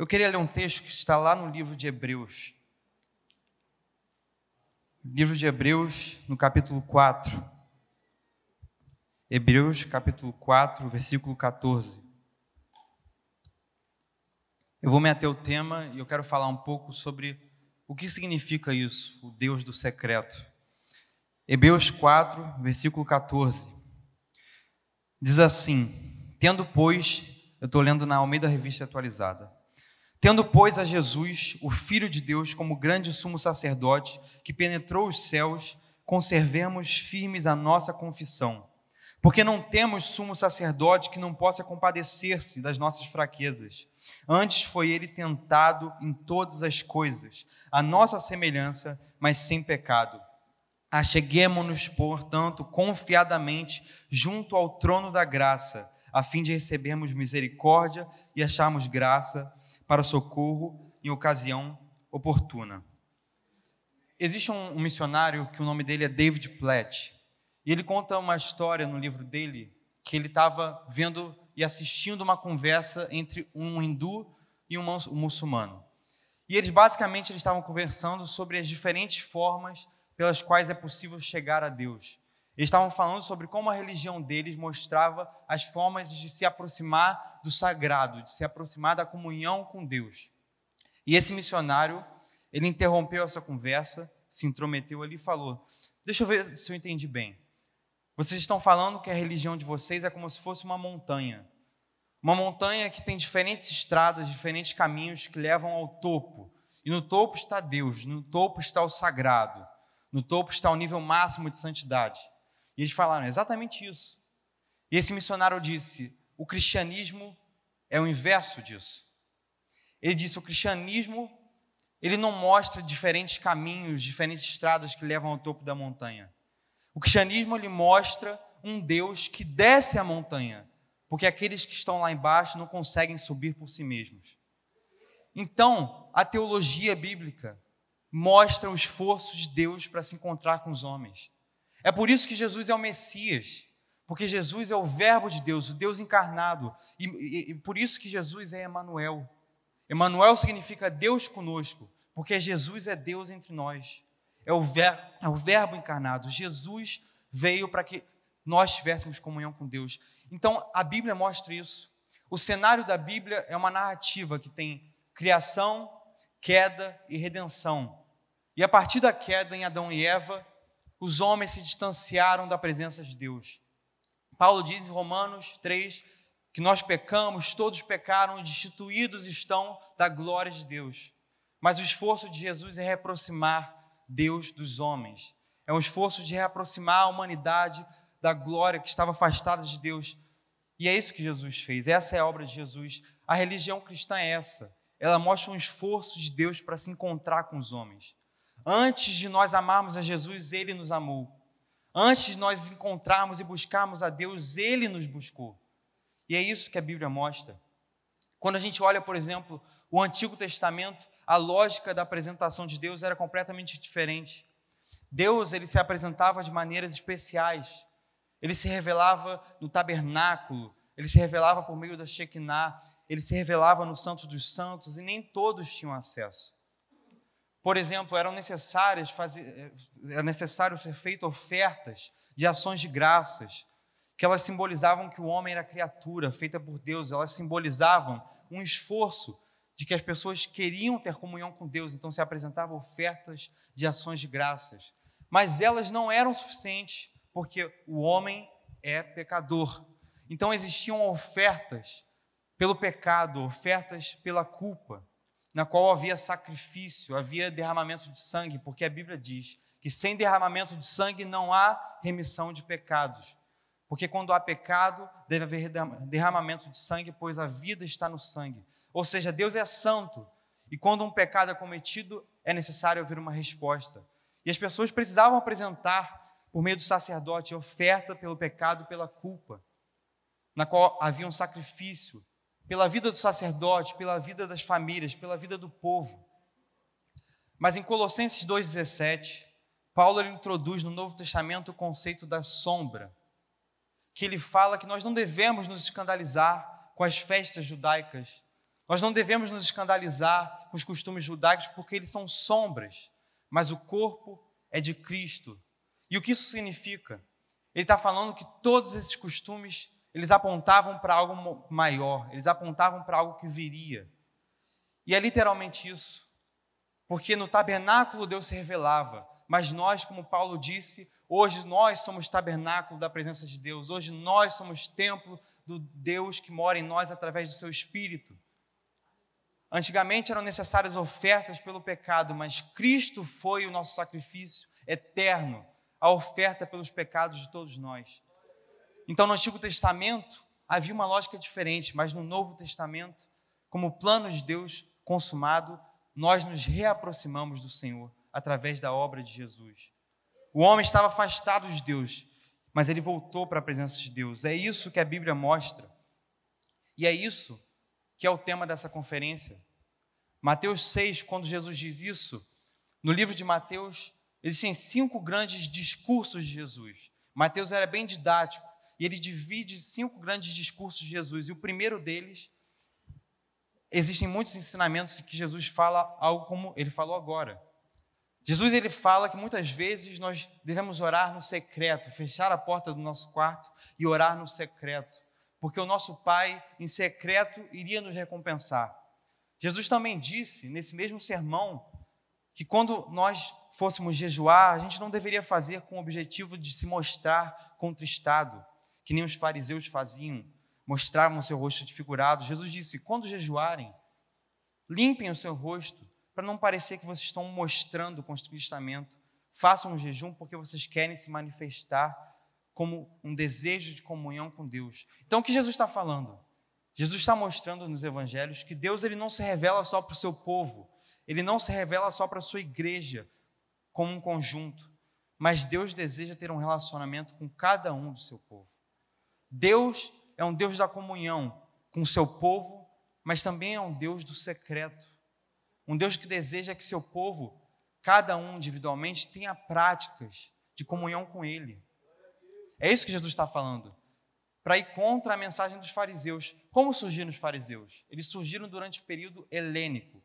Eu queria ler um texto que está lá no livro de Hebreus. Livro de Hebreus, no capítulo 4. Hebreus, capítulo 4, versículo 14. Eu vou me ater ao tema e eu quero falar um pouco sobre o que significa isso, o Deus do secreto. Hebreus 4, versículo 14. Diz assim: Tendo, pois, eu estou lendo na Almeida Revista Atualizada. Tendo, pois, a Jesus, o Filho de Deus, como grande sumo sacerdote, que penetrou os céus, conservemos firmes a nossa confissão. Porque não temos sumo sacerdote que não possa compadecer-se das nossas fraquezas. Antes foi ele tentado em todas as coisas, a nossa semelhança, mas sem pecado. Acheguemo-nos, portanto, confiadamente junto ao trono da graça, a fim de recebermos misericórdia e acharmos graça para socorro em ocasião oportuna. Existe um, um missionário que o nome dele é David Platt, e ele conta uma história no livro dele que ele estava vendo e assistindo uma conversa entre um hindu e um muçulmano. E eles basicamente eles estavam conversando sobre as diferentes formas pelas quais é possível chegar a Deus. Eles estavam falando sobre como a religião deles mostrava as formas de se aproximar do sagrado, de se aproximar da comunhão com Deus. E esse missionário, ele interrompeu essa conversa, se intrometeu ali e falou: Deixa eu ver se eu entendi bem. Vocês estão falando que a religião de vocês é como se fosse uma montanha. Uma montanha que tem diferentes estradas, diferentes caminhos que levam ao topo. E no topo está Deus, no topo está o sagrado, no topo está o nível máximo de santidade. E eles falaram exatamente isso. E esse missionário disse: o cristianismo é o inverso disso. Ele disse: o cristianismo ele não mostra diferentes caminhos, diferentes estradas que levam ao topo da montanha. O cristianismo ele mostra um Deus que desce a montanha, porque aqueles que estão lá embaixo não conseguem subir por si mesmos. Então, a teologia bíblica mostra o esforço de Deus para se encontrar com os homens. É por isso que Jesus é o Messias, porque Jesus é o Verbo de Deus, o Deus encarnado, e, e, e por isso que Jesus é Emanuel. Emanuel significa Deus conosco, porque Jesus é Deus entre nós. É o, ver, é o Verbo encarnado. Jesus veio para que nós tivéssemos comunhão com Deus. Então a Bíblia mostra isso. O cenário da Bíblia é uma narrativa que tem criação, queda e redenção. E a partir da queda em Adão e Eva, os homens se distanciaram da presença de Deus. Paulo diz em Romanos 3 que nós pecamos, todos pecaram e destituídos estão da glória de Deus. Mas o esforço de Jesus é reaproximar Deus dos homens. É um esforço de reaproximar a humanidade da glória que estava afastada de Deus. E é isso que Jesus fez. Essa é a obra de Jesus. A religião cristã é essa. Ela mostra um esforço de Deus para se encontrar com os homens. Antes de nós amarmos a Jesus, Ele nos amou. Antes de nós encontrarmos e buscarmos a Deus, Ele nos buscou. E é isso que a Bíblia mostra. Quando a gente olha, por exemplo, o Antigo Testamento, a lógica da apresentação de Deus era completamente diferente. Deus ele se apresentava de maneiras especiais. Ele se revelava no tabernáculo, ele se revelava por meio da Shekinah, ele se revelava no Santo dos Santos e nem todos tinham acesso. Por exemplo, eram necessárias fazer, eh, era necessário ser feito ofertas de ações de graças, que elas simbolizavam que o homem era criatura feita por Deus, elas simbolizavam um esforço de que as pessoas queriam ter comunhão com Deus, então se apresentavam ofertas de ações de graças. Mas elas não eram suficientes, porque o homem é pecador. Então existiam ofertas pelo pecado, ofertas pela culpa na qual havia sacrifício, havia derramamento de sangue, porque a Bíblia diz que sem derramamento de sangue não há remissão de pecados. Porque quando há pecado, deve haver derramamento de sangue, pois a vida está no sangue. Ou seja, Deus é santo, e quando um pecado é cometido, é necessário haver uma resposta. E as pessoas precisavam apresentar, por meio do sacerdote, oferta pelo pecado, pela culpa, na qual havia um sacrifício, pela vida do sacerdote, pela vida das famílias, pela vida do povo. Mas em Colossenses 2,17, Paulo introduz no Novo Testamento o conceito da sombra, que ele fala que nós não devemos nos escandalizar com as festas judaicas, Nós não devemos nos escandalizar com os costumes judaicos porque eles são sombras, mas o corpo é de Cristo. E o que isso significa? Ele está falando que todos esses costumes eles apontavam para algo maior, eles apontavam para algo que viria. E é literalmente isso. Porque no tabernáculo Deus se revelava, mas nós, como Paulo disse, hoje nós somos tabernáculo da presença de Deus, hoje nós somos templo do Deus que mora em nós através do seu Espírito. Antigamente eram necessárias ofertas pelo pecado, mas Cristo foi o nosso sacrifício eterno, a oferta pelos pecados de todos nós. Então, no Antigo Testamento havia uma lógica diferente, mas no Novo Testamento, como plano de Deus consumado, nós nos reaproximamos do Senhor através da obra de Jesus. O homem estava afastado de Deus, mas ele voltou para a presença de Deus. É isso que a Bíblia mostra. E é isso que é o tema dessa conferência. Mateus 6, quando Jesus diz isso, no livro de Mateus, existem cinco grandes discursos de Jesus. Mateus era bem didático e ele divide cinco grandes discursos de Jesus. E o primeiro deles, existem muitos ensinamentos que Jesus fala algo como ele falou agora. Jesus ele fala que muitas vezes nós devemos orar no secreto, fechar a porta do nosso quarto e orar no secreto porque o nosso Pai, em secreto, iria nos recompensar. Jesus também disse, nesse mesmo sermão, que quando nós fôssemos jejuar, a gente não deveria fazer com o objetivo de se mostrar contristado, que nem os fariseus faziam, mostravam o seu rosto desfigurado. Jesus disse: quando jejuarem, limpem o seu rosto, para não parecer que vocês estão mostrando contristamento. Façam um jejum porque vocês querem se manifestar como um desejo de comunhão com Deus. Então, o que Jesus está falando? Jesus está mostrando nos evangelhos que Deus ele não se revela só para o seu povo, ele não se revela só para a sua igreja como um conjunto, mas Deus deseja ter um relacionamento com cada um do seu povo. Deus é um Deus da comunhão com o seu povo, mas também é um Deus do secreto. Um Deus que deseja que seu povo, cada um individualmente, tenha práticas de comunhão com Ele. É isso que Jesus está falando. Para ir contra a mensagem dos fariseus. Como surgiram os fariseus? Eles surgiram durante o período helênico.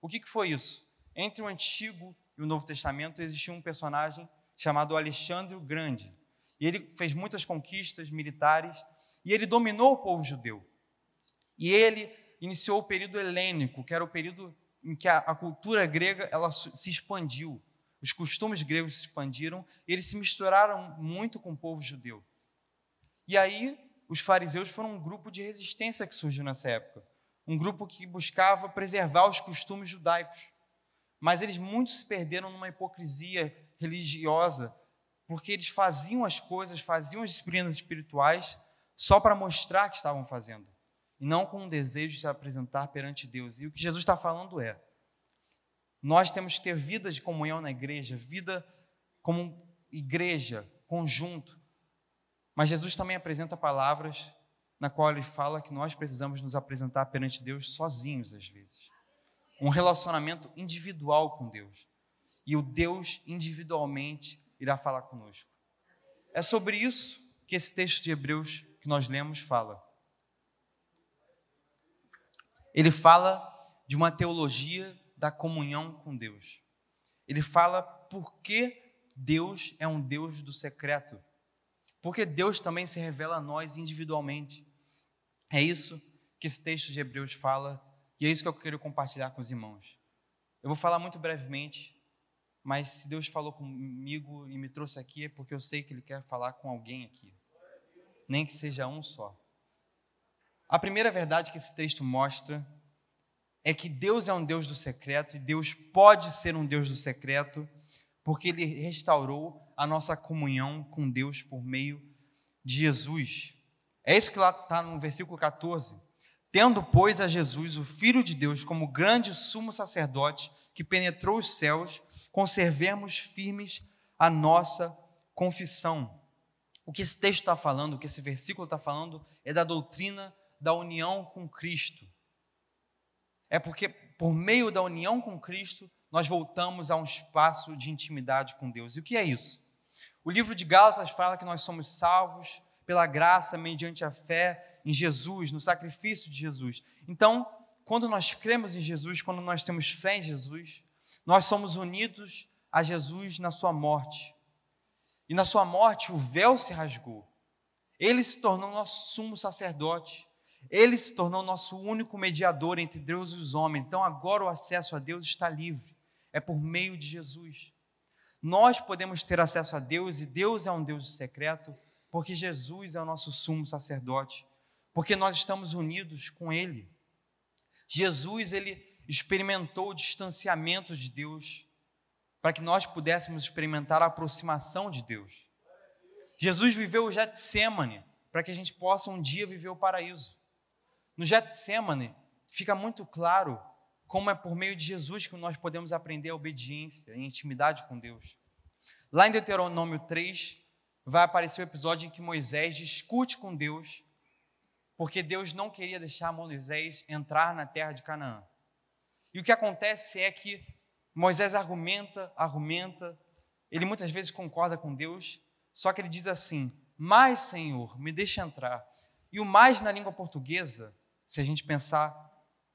O que, que foi isso? Entre o Antigo e o Novo Testamento existia um personagem chamado Alexandre o Grande. E ele fez muitas conquistas militares e ele dominou o povo judeu. E ele iniciou o período helênico, que era o período em que a, a cultura grega ela se expandiu. Os costumes gregos se expandiram eles se misturaram muito com o povo judeu. E aí, os fariseus foram um grupo de resistência que surgiu nessa época. Um grupo que buscava preservar os costumes judaicos. Mas eles muito se perderam numa hipocrisia religiosa, porque eles faziam as coisas, faziam as disciplinas espirituais só para mostrar que estavam fazendo, e não com um desejo de se apresentar perante Deus. E o que Jesus está falando é: nós temos que ter vida de comunhão na igreja, vida como igreja, conjunto. Mas Jesus também apresenta palavras na qual ele fala que nós precisamos nos apresentar perante Deus sozinhos às vezes. Um relacionamento individual com Deus. E o Deus individualmente irá falar conosco. É sobre isso que esse texto de Hebreus que nós lemos fala. Ele fala de uma teologia da comunhão com Deus. Ele fala por que Deus é um Deus do secreto. Porque Deus também se revela a nós individualmente. É isso que esse texto de Hebreus fala e é isso que eu quero compartilhar com os irmãos. Eu vou falar muito brevemente, mas se Deus falou comigo e me trouxe aqui é porque eu sei que Ele quer falar com alguém aqui, nem que seja um só. A primeira verdade que esse texto mostra é que Deus é um Deus do secreto e Deus pode ser um Deus do secreto, porque Ele restaurou a nossa comunhão com Deus por meio de Jesus. É isso que lá está no versículo 14. Tendo, pois, a Jesus, o Filho de Deus, como grande sumo sacerdote que penetrou os céus, conservemos firmes a nossa confissão. O que esse texto está falando, o que esse versículo está falando, é da doutrina da união com Cristo. É porque, por meio da união com Cristo, nós voltamos a um espaço de intimidade com Deus. E o que é isso? O livro de Gálatas fala que nós somos salvos pela graça mediante a fé em Jesus, no sacrifício de Jesus. Então, quando nós cremos em Jesus, quando nós temos fé em Jesus, nós somos unidos a Jesus na sua morte. E na sua morte o véu se rasgou. Ele se tornou nosso sumo sacerdote. Ele se tornou nosso único mediador entre Deus e os homens. Então agora o acesso a Deus está livre. É por meio de Jesus. Nós podemos ter acesso a Deus e Deus é um Deus secreto, porque Jesus é o nosso sumo sacerdote, porque nós estamos unidos com Ele. Jesus, ele experimentou o distanciamento de Deus, para que nós pudéssemos experimentar a aproximação de Deus. Jesus viveu o Getsemane, para que a gente possa um dia viver o paraíso. No Getsemane, fica muito claro como é por meio de Jesus que nós podemos aprender a obediência e intimidade com Deus. Lá em Deuteronômio 3, vai aparecer o episódio em que Moisés discute com Deus, porque Deus não queria deixar Moisés entrar na terra de Canaã. E o que acontece é que Moisés argumenta, argumenta, ele muitas vezes concorda com Deus, só que ele diz assim: Mas, Senhor, me deixa entrar. E o mais na língua portuguesa, se a gente pensar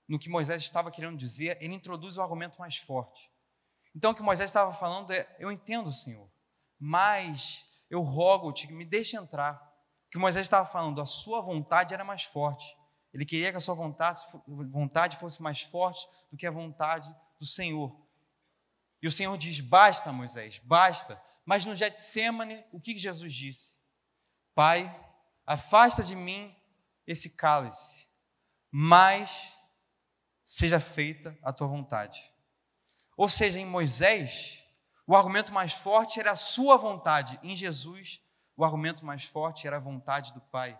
no que Moisés estava querendo dizer, ele introduz o argumento mais forte. Então, o que Moisés estava falando é: Eu entendo, Senhor, mas eu rogo-te me deixe entrar. O que Moisés estava falando, a sua vontade era mais forte. Ele queria que a sua vontade fosse mais forte do que a vontade do Senhor. E o Senhor diz: Basta, Moisés, basta. Mas no Getsemane, o que Jesus disse? Pai, afasta de mim esse cálice, mas seja feita a tua vontade. Ou seja, em Moisés, o argumento mais forte era a sua vontade, em Jesus, o argumento mais forte era a vontade do Pai.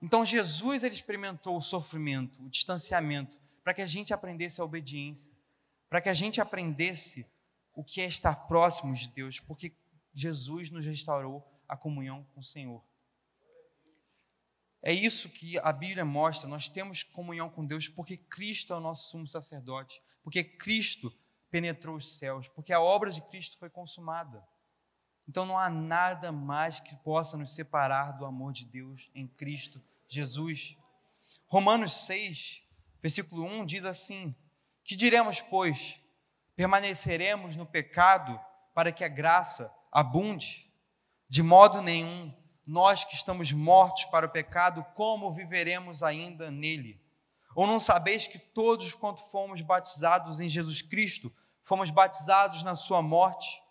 Então Jesus ele experimentou o sofrimento, o distanciamento, para que a gente aprendesse a obediência, para que a gente aprendesse o que é estar próximos de Deus, porque Jesus nos restaurou a comunhão com o Senhor. É isso que a Bíblia mostra. Nós temos comunhão com Deus porque Cristo é o nosso sumo sacerdote, porque Cristo penetrou os céus, porque a obra de Cristo foi consumada. Então não há nada mais que possa nos separar do amor de Deus em Cristo Jesus. Romanos 6, versículo 1 diz assim: Que diremos, pois? Permaneceremos no pecado para que a graça abunde? De modo nenhum nós que estamos mortos para o pecado, como viveremos ainda nele? Ou não sabeis que todos quanto fomos batizados em Jesus Cristo, fomos batizados na sua morte,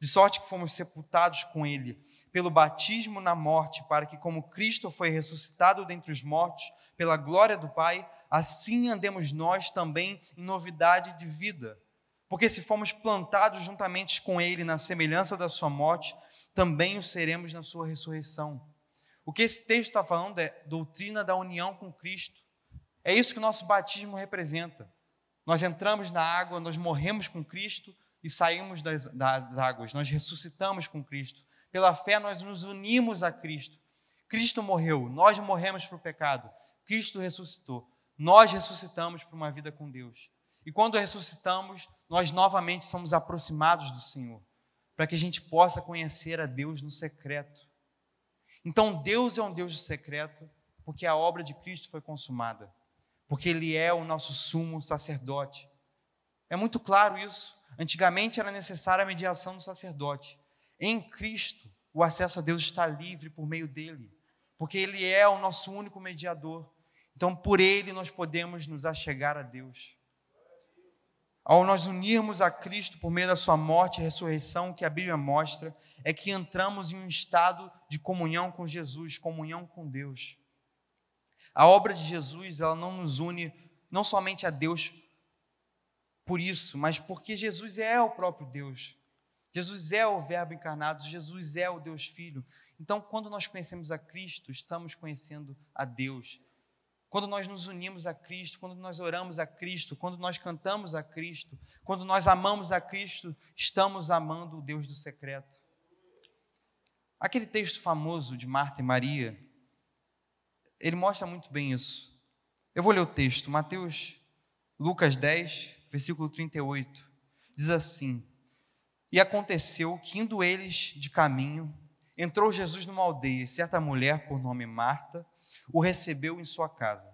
de sorte que fomos sepultados com ele, pelo batismo na morte, para que como Cristo foi ressuscitado dentre os mortos, pela glória do Pai, assim andemos nós também em novidade de vida. Porque se fomos plantados juntamente com ele na semelhança da sua morte, também o seremos na sua ressurreição. O que esse texto está falando é doutrina da união com Cristo. É isso que o nosso batismo representa. Nós entramos na água, nós morremos com Cristo e saímos das, das águas. Nós ressuscitamos com Cristo. Pela fé, nós nos unimos a Cristo. Cristo morreu, nós morremos para o pecado. Cristo ressuscitou. Nós ressuscitamos para uma vida com Deus. E quando ressuscitamos, nós novamente somos aproximados do Senhor para que a gente possa conhecer a Deus no secreto. Então, Deus é um Deus secreto, porque a obra de Cristo foi consumada, porque Ele é o nosso sumo sacerdote. É muito claro isso. Antigamente era necessária a mediação do sacerdote. Em Cristo, o acesso a Deus está livre por meio dele, porque Ele é o nosso único mediador. Então, por Ele, nós podemos nos achegar a Deus. Ao nós unirmos a Cristo por meio da sua morte e ressurreição, que a Bíblia mostra, é que entramos em um estado de comunhão com Jesus, comunhão com Deus. A obra de Jesus, ela não nos une não somente a Deus por isso, mas porque Jesus é o próprio Deus. Jesus é o Verbo encarnado, Jesus é o Deus Filho. Então, quando nós conhecemos a Cristo, estamos conhecendo a Deus. Quando nós nos unimos a Cristo, quando nós oramos a Cristo, quando nós cantamos a Cristo, quando nós amamos a Cristo, estamos amando o Deus do secreto. Aquele texto famoso de Marta e Maria, ele mostra muito bem isso. Eu vou ler o texto, Mateus, Lucas 10, versículo 38. Diz assim: E aconteceu que, indo eles de caminho, entrou Jesus numa aldeia, e certa mulher, por nome Marta, o recebeu em sua casa.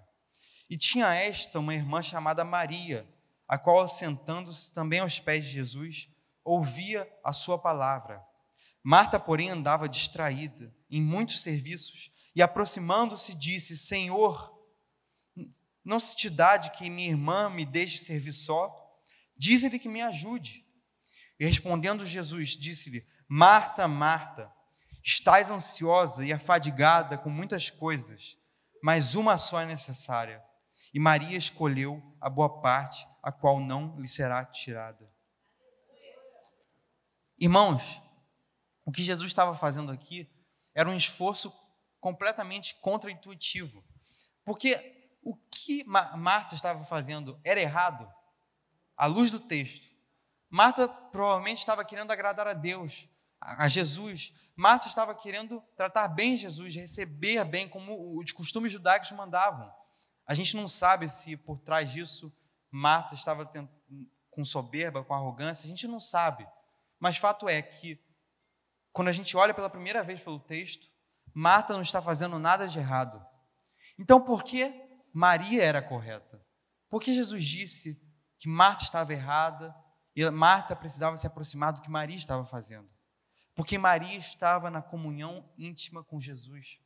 E tinha esta uma irmã chamada Maria, a qual, sentando-se também aos pés de Jesus, ouvia a sua palavra. Marta, porém, andava distraída em muitos serviços e, aproximando-se, disse: Senhor, não se te dá de que minha irmã me deixe servir só? Diz-lhe que me ajude. E respondendo Jesus, disse-lhe: Marta, Marta, estás ansiosa e afadigada com muitas coisas, mas uma só é necessária. E Maria escolheu a boa parte, a qual não lhe será tirada. Irmãos, o que Jesus estava fazendo aqui era um esforço completamente contraintuitivo. Porque o que Marta estava fazendo era errado, à luz do texto. Marta provavelmente estava querendo agradar a Deus, a Jesus. Marta estava querendo tratar bem Jesus, receber bem, como os costumes judaicos mandavam. A gente não sabe se por trás disso Marta estava com soberba, com arrogância, a gente não sabe. Mas fato é que, quando a gente olha pela primeira vez pelo texto, Marta não está fazendo nada de errado. Então, por que Maria era correta? Por que Jesus disse que Marta estava errada e Marta precisava se aproximar do que Maria estava fazendo? Porque Maria estava na comunhão íntima com Jesus.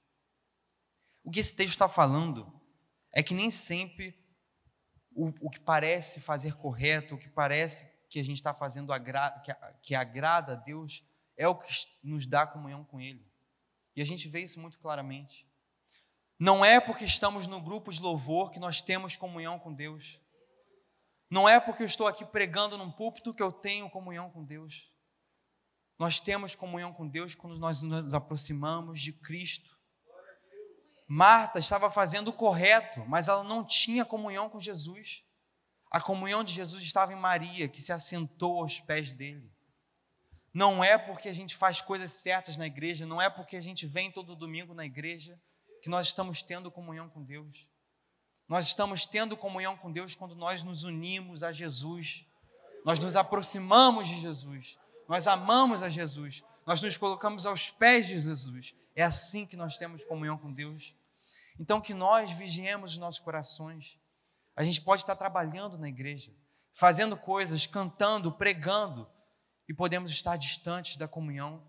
O que esse texto está falando é que nem sempre o, o que parece fazer correto, o que parece que a gente está fazendo agra, que, que agrada a Deus, é o que nos dá comunhão com Ele. E a gente vê isso muito claramente. Não é porque estamos no grupo de louvor que nós temos comunhão com Deus. Não é porque eu estou aqui pregando num púlpito que eu tenho comunhão com Deus. Nós temos comunhão com Deus quando nós nos aproximamos de Cristo. Marta estava fazendo o correto, mas ela não tinha comunhão com Jesus. A comunhão de Jesus estava em Maria, que se assentou aos pés dele. Não é porque a gente faz coisas certas na igreja, não é porque a gente vem todo domingo na igreja que nós estamos tendo comunhão com Deus. Nós estamos tendo comunhão com Deus quando nós nos unimos a Jesus, nós nos aproximamos de Jesus, nós amamos a Jesus, nós nos colocamos aos pés de Jesus. É assim que nós temos comunhão com Deus. Então, que nós vigiemos os nossos corações. A gente pode estar trabalhando na igreja, fazendo coisas, cantando, pregando, e podemos estar distantes da comunhão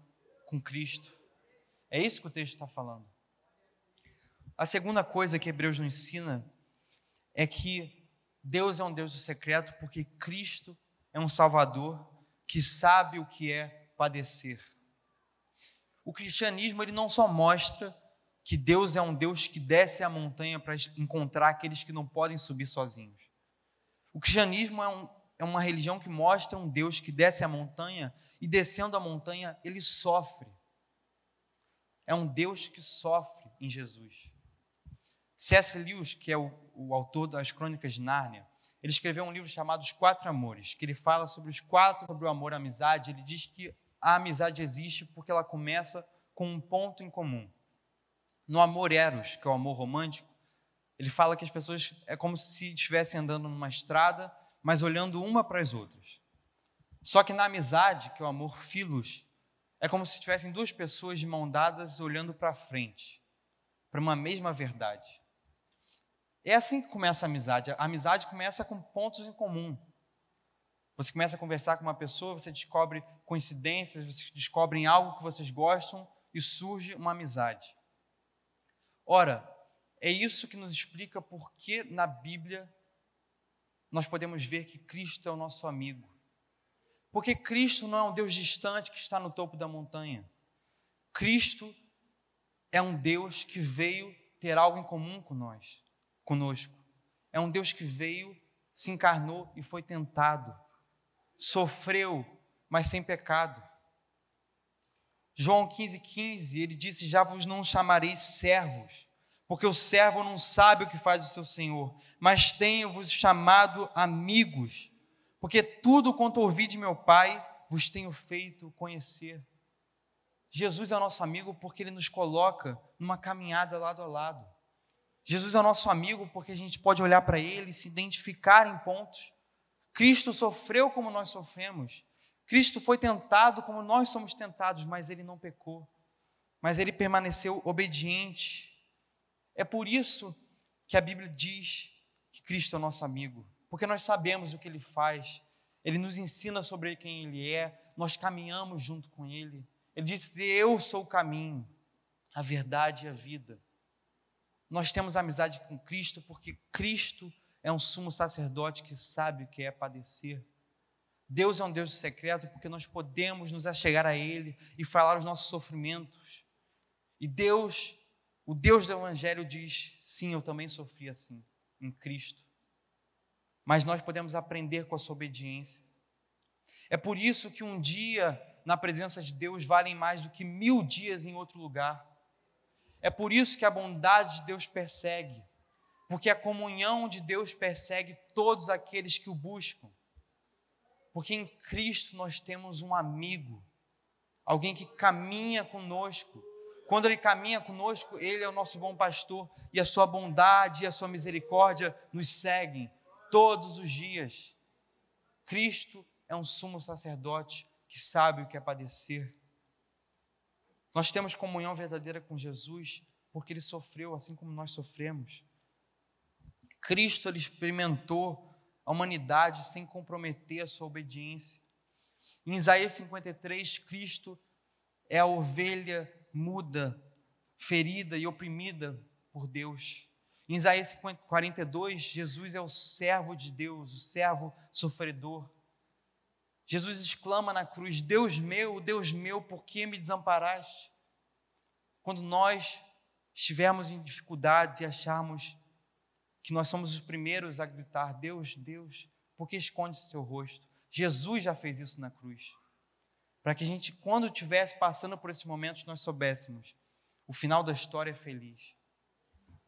com Cristo. É isso que o texto está falando. A segunda coisa que Hebreus nos ensina é que Deus é um Deus do secreto porque Cristo é um Salvador que sabe o que é padecer. O cristianismo ele não só mostra que Deus é um Deus que desce a montanha para encontrar aqueles que não podem subir sozinhos. O cristianismo é, um, é uma religião que mostra um Deus que desce a montanha e descendo a montanha ele sofre. É um Deus que sofre em Jesus. C.S. Lewis, que é o, o autor das Crônicas de Nárnia, ele escreveu um livro chamado Os Quatro Amores, que ele fala sobre os quatro, sobre o amor, a amizade. Ele diz que a amizade existe porque ela começa com um ponto em comum. No amor eros, que é o amor romântico, ele fala que as pessoas é como se estivessem andando numa estrada, mas olhando uma para as outras. Só que na amizade, que é o amor filos, é como se tivessem duas pessoas de mão dadas olhando para frente, para uma mesma verdade. É assim que começa a amizade. A amizade começa com pontos em comum. Você começa a conversar com uma pessoa, você descobre coincidências, você descobre algo que vocês gostam e surge uma amizade. Ora, é isso que nos explica por que na Bíblia nós podemos ver que Cristo é o nosso amigo. Porque Cristo não é um Deus distante que está no topo da montanha. Cristo é um Deus que veio ter algo em comum com nós, conosco. É um Deus que veio, se encarnou e foi tentado. Sofreu, mas sem pecado. João 15, 15, ele disse: Já vos não chamarei servos, porque o servo não sabe o que faz o seu senhor, mas tenho-vos chamado amigos, porque tudo quanto ouvi de meu Pai vos tenho feito conhecer. Jesus é nosso amigo porque ele nos coloca numa caminhada lado a lado. Jesus é o nosso amigo porque a gente pode olhar para ele se identificar em pontos. Cristo sofreu como nós sofremos. Cristo foi tentado como nós somos tentados, mas ele não pecou, mas ele permaneceu obediente. É por isso que a Bíblia diz que Cristo é o nosso amigo, porque nós sabemos o que ele faz, ele nos ensina sobre quem ele é, nós caminhamos junto com ele. Ele disse: Eu sou o caminho, a verdade e a vida. Nós temos amizade com Cristo porque Cristo é um sumo sacerdote que sabe o que é padecer. Deus é um Deus secreto porque nós podemos nos achegar a Ele e falar os nossos sofrimentos. E Deus, o Deus do Evangelho diz: sim, eu também sofri assim, em Cristo. Mas nós podemos aprender com a sua obediência. É por isso que um dia na presença de Deus valem mais do que mil dias em outro lugar. É por isso que a bondade de Deus persegue, porque a comunhão de Deus persegue todos aqueles que o buscam. Porque em Cristo nós temos um amigo, alguém que caminha conosco. Quando ele caminha conosco, ele é o nosso bom pastor, e a sua bondade e a sua misericórdia nos seguem todos os dias. Cristo é um sumo sacerdote que sabe o que é padecer. Nós temos comunhão verdadeira com Jesus porque ele sofreu assim como nós sofremos. Cristo ele experimentou a humanidade sem comprometer a sua obediência. Em Isaías 53, Cristo é a ovelha muda, ferida e oprimida por Deus. Em Isaías 42, Jesus é o servo de Deus, o servo sofredor. Jesus exclama na cruz: Deus meu, Deus meu, por que me desamparaste? Quando nós estivermos em dificuldades e acharmos que nós somos os primeiros a gritar: Deus, Deus, por que esconde seu rosto? Jesus já fez isso na cruz. Para que a gente, quando estivesse passando por esses momentos, nós soubéssemos: o final da história é feliz.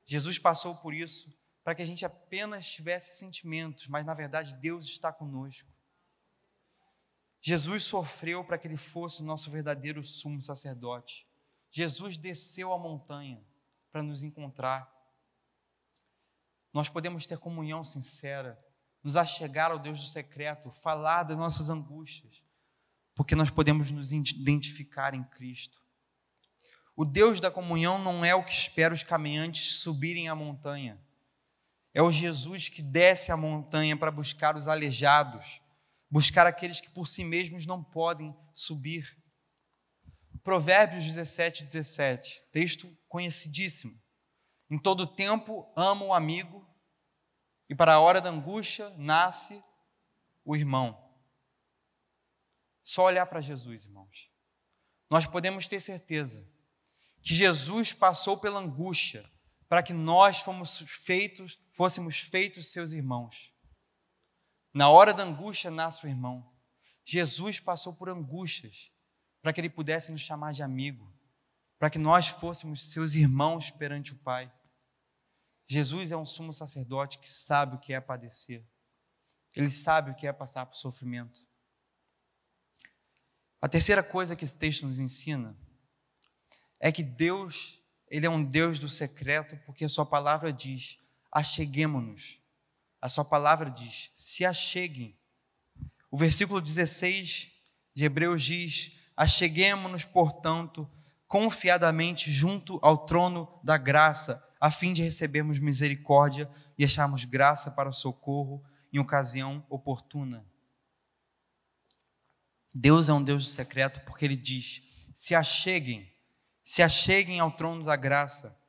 Jesus passou por isso para que a gente apenas tivesse sentimentos, mas na verdade Deus está conosco. Jesus sofreu para que ele fosse o nosso verdadeiro sumo sacerdote. Jesus desceu a montanha para nos encontrar. Nós podemos ter comunhão sincera, nos achegar ao Deus do secreto, falar das nossas angústias, porque nós podemos nos identificar em Cristo. O Deus da comunhão não é o que espera os caminhantes subirem a montanha. É o Jesus que desce a montanha para buscar os aleijados, buscar aqueles que por si mesmos não podem subir. Provérbios 17, 17, texto conhecidíssimo. Em todo tempo ama o amigo, e para a hora da angústia nasce o irmão. Só olhar para Jesus, irmãos. Nós podemos ter certeza que Jesus passou pela angústia para que nós fomos feitos, fôssemos feitos seus irmãos. Na hora da angústia nasce o irmão. Jesus passou por angústias para que ele pudesse nos chamar de amigo, para que nós fôssemos seus irmãos perante o Pai. Jesus é um sumo sacerdote que sabe o que é padecer. Ele sabe o que é passar por sofrimento. A terceira coisa que esse texto nos ensina é que Deus, ele é um Deus do secreto, porque a sua palavra diz: acheguemo-nos a sua palavra diz: se acheguem. O versículo 16 de Hebreus diz: Acheguemos-nos, portanto, confiadamente junto ao trono da graça, a fim de recebermos misericórdia e acharmos graça para o socorro em ocasião oportuna. Deus é um Deus secreto porque ele diz: se acheguem, se acheguem ao trono da graça.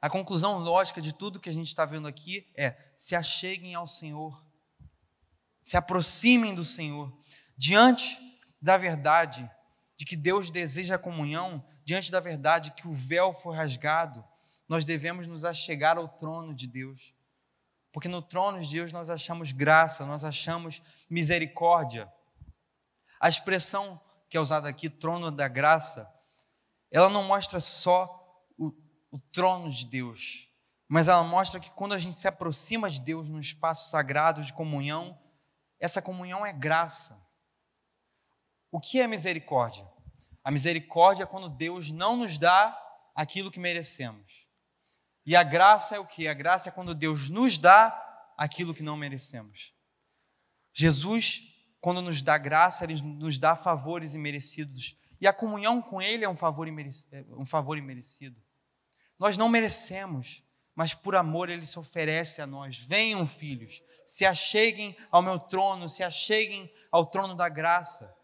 A conclusão lógica de tudo que a gente está vendo aqui é: se acheguem ao Senhor, se aproximem do Senhor. Diante da verdade de que Deus deseja a comunhão, diante da verdade que o véu foi rasgado, nós devemos nos achegar ao trono de Deus. Porque no trono de Deus nós achamos graça, nós achamos misericórdia. A expressão que é usada aqui, trono da graça, ela não mostra só o trono de Deus, mas ela mostra que quando a gente se aproxima de Deus num espaço sagrado de comunhão, essa comunhão é graça. O que é misericórdia? A misericórdia é quando Deus não nos dá aquilo que merecemos. E a graça é o que? A graça é quando Deus nos dá aquilo que não merecemos. Jesus, quando nos dá graça, ele nos dá favores imerecidos. E a comunhão com Ele é um favor, imerecido. É um favor imerecido. Nós não merecemos, mas por amor ele se oferece a nós. Venham, filhos, se acheguem ao meu trono, se acheguem ao trono da graça.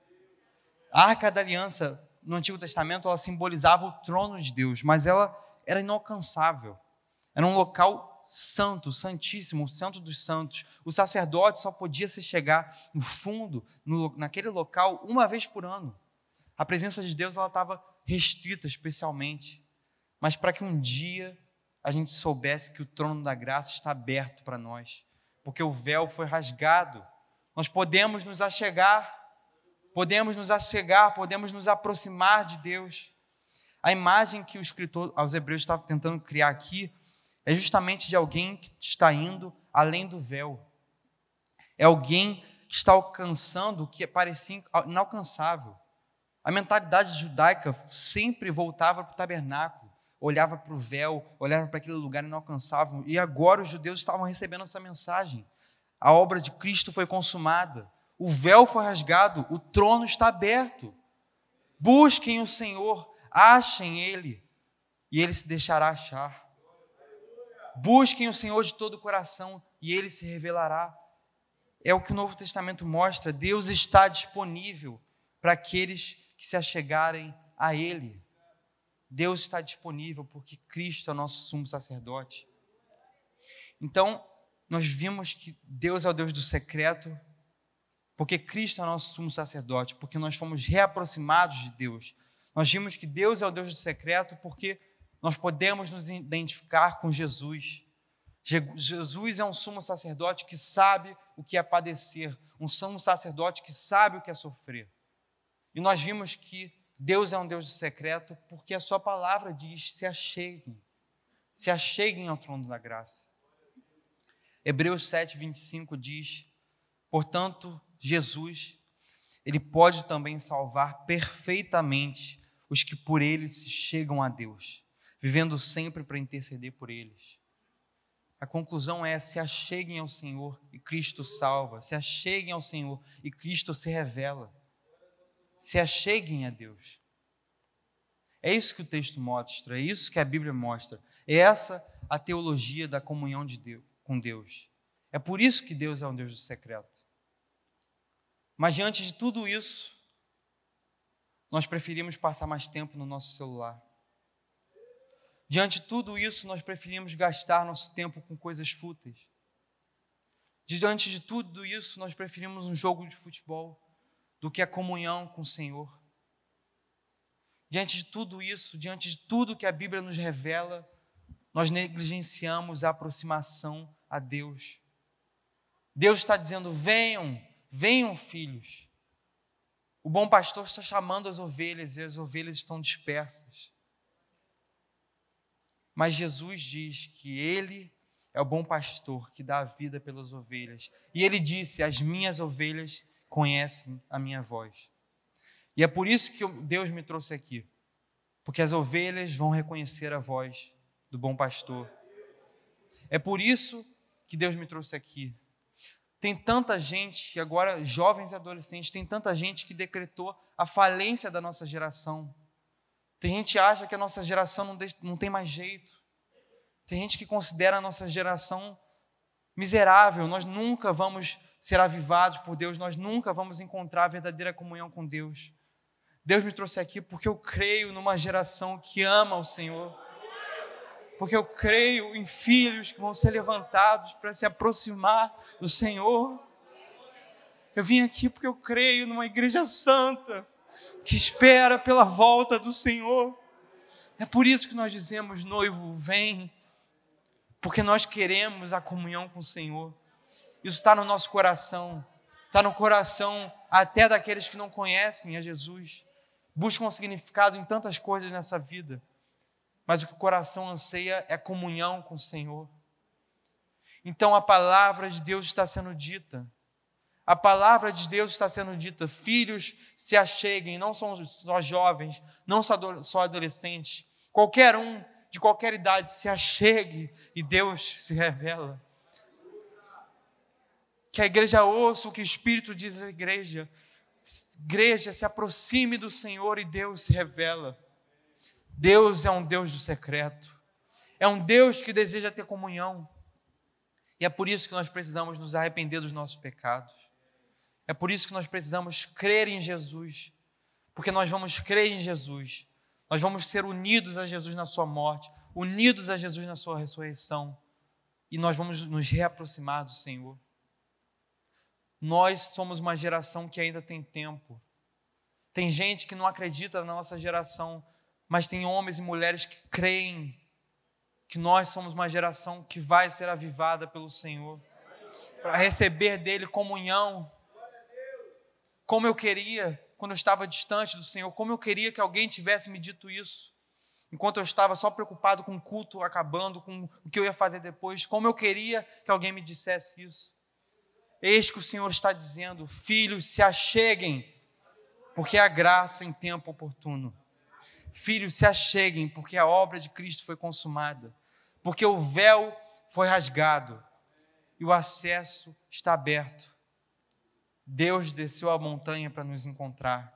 A arca da aliança no Antigo Testamento ela simbolizava o trono de Deus, mas ela era inalcançável. Era um local santo, santíssimo, o santo dos santos. O sacerdote só podia se chegar no fundo, no, naquele local, uma vez por ano. A presença de Deus ela estava restrita especialmente. Mas para que um dia a gente soubesse que o trono da graça está aberto para nós, porque o véu foi rasgado. Nós podemos nos achegar, podemos nos achegar, podemos nos aproximar de Deus. A imagem que o escritor aos Hebreus estava tentando criar aqui é justamente de alguém que está indo além do véu. É alguém que está alcançando o que parecia inalcançável. A mentalidade judaica sempre voltava para o tabernáculo olhava para o véu, olhava para aquele lugar inalcançável. E agora os judeus estavam recebendo essa mensagem. A obra de Cristo foi consumada, o véu foi rasgado, o trono está aberto. Busquem o Senhor, achem Ele, e Ele se deixará achar. Busquem o Senhor de todo o coração, e Ele se revelará. É o que o Novo Testamento mostra. Deus está disponível para aqueles que se achegarem a Ele. Deus está disponível porque Cristo é o nosso sumo sacerdote. Então, nós vimos que Deus é o Deus do secreto, porque Cristo é o nosso sumo sacerdote, porque nós fomos reaproximados de Deus. Nós vimos que Deus é o Deus do secreto porque nós podemos nos identificar com Jesus. Jesus é um sumo sacerdote que sabe o que é padecer, um sumo sacerdote que sabe o que é sofrer. E nós vimos que Deus é um Deus de secreto porque a sua palavra diz: se acheguem, se acheguem ao trono da graça. Hebreus 7, 25 diz: portanto, Jesus, ele pode também salvar perfeitamente os que por ele se chegam a Deus, vivendo sempre para interceder por eles. A conclusão é: se acheguem ao Senhor e Cristo salva, se acheguem ao Senhor e Cristo se revela se acheguem a Deus. É isso que o texto mostra, é isso que a Bíblia mostra. É essa a teologia da comunhão de Deus, com Deus. É por isso que Deus é um Deus do secreto. Mas diante de tudo isso, nós preferimos passar mais tempo no nosso celular. Diante de tudo isso, nós preferimos gastar nosso tempo com coisas fúteis. Diante de tudo isso, nós preferimos um jogo de futebol do que a comunhão com o Senhor. Diante de tudo isso, diante de tudo que a Bíblia nos revela, nós negligenciamos a aproximação a Deus. Deus está dizendo: venham, venham, filhos. O bom pastor está chamando as ovelhas e as ovelhas estão dispersas. Mas Jesus diz que Ele é o bom pastor que dá a vida pelas ovelhas. E Ele disse: As minhas ovelhas conhecem a minha voz. E é por isso que Deus me trouxe aqui, porque as ovelhas vão reconhecer a voz do bom pastor. É por isso que Deus me trouxe aqui. Tem tanta gente, agora jovens e adolescentes, tem tanta gente que decretou a falência da nossa geração. Tem gente que acha que a nossa geração não, não tem mais jeito. Tem gente que considera a nossa geração miserável. Nós nunca vamos ser avivados por Deus, nós nunca vamos encontrar verdadeira comunhão com Deus. Deus me trouxe aqui porque eu creio numa geração que ama o Senhor. Porque eu creio em filhos que vão ser levantados para se aproximar do Senhor. Eu vim aqui porque eu creio numa igreja santa que espera pela volta do Senhor. É por isso que nós dizemos, noivo, vem, porque nós queremos a comunhão com o Senhor. Isso está no nosso coração, está no coração até daqueles que não conhecem a Jesus, buscam significado em tantas coisas nessa vida, mas o que o coração anseia é comunhão com o Senhor. Então a palavra de Deus está sendo dita, a palavra de Deus está sendo dita, filhos se acheguem, não são só jovens, não só adolescentes, qualquer um de qualquer idade se achegue e Deus se revela. Que a igreja ouça o que o Espírito diz à igreja. Igreja, se aproxime do Senhor e Deus se revela. Deus é um Deus do secreto. É um Deus que deseja ter comunhão. E é por isso que nós precisamos nos arrepender dos nossos pecados. É por isso que nós precisamos crer em Jesus. Porque nós vamos crer em Jesus. Nós vamos ser unidos a Jesus na sua morte, unidos a Jesus na sua ressurreição. E nós vamos nos reaproximar do Senhor. Nós somos uma geração que ainda tem tempo. Tem gente que não acredita na nossa geração, mas tem homens e mulheres que creem que nós somos uma geração que vai ser avivada pelo Senhor, para receber dele comunhão. Como eu queria, quando eu estava distante do Senhor, como eu queria que alguém tivesse me dito isso. Enquanto eu estava só preocupado com o culto acabando, com o que eu ia fazer depois, como eu queria que alguém me dissesse isso. Eis que o Senhor está dizendo: Filhos, se acheguem, porque a graça em tempo oportuno. Filhos, se acheguem, porque a obra de Cristo foi consumada, porque o véu foi rasgado e o acesso está aberto. Deus desceu a montanha para nos encontrar.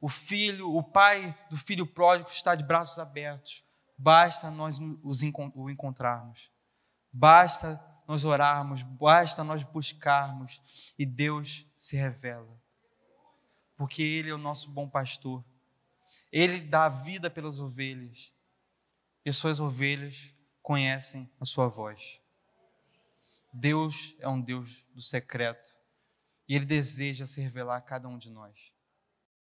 O filho, o pai do filho pródigo está de braços abertos. Basta nós o encontrarmos. Basta nós orarmos, basta nós buscarmos e Deus se revela. Porque Ele é o nosso bom pastor. Ele dá vida pelas ovelhas. E as suas ovelhas conhecem a sua voz. Deus é um Deus do secreto. E Ele deseja se revelar a cada um de nós.